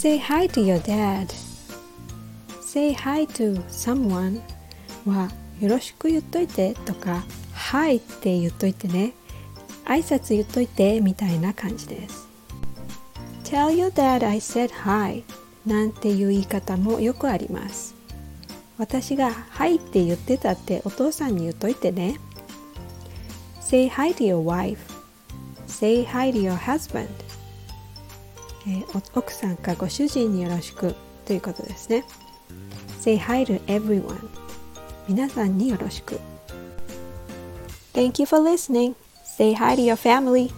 Say hi to your dad Say hi to someone はよろしく言っといてとか Hi って言っといてね挨拶言っといてみたいな感じです Tell your dad I said hi なんていう言い方もよくあります私が「はい」って言ってたってお父さんに言っといてね Say hi to your wife Say hi to your husband えー奥さんかご主人によろしくということですね Say hi to everyone 皆さんによろしく Thank you for listening. Say hi to your family.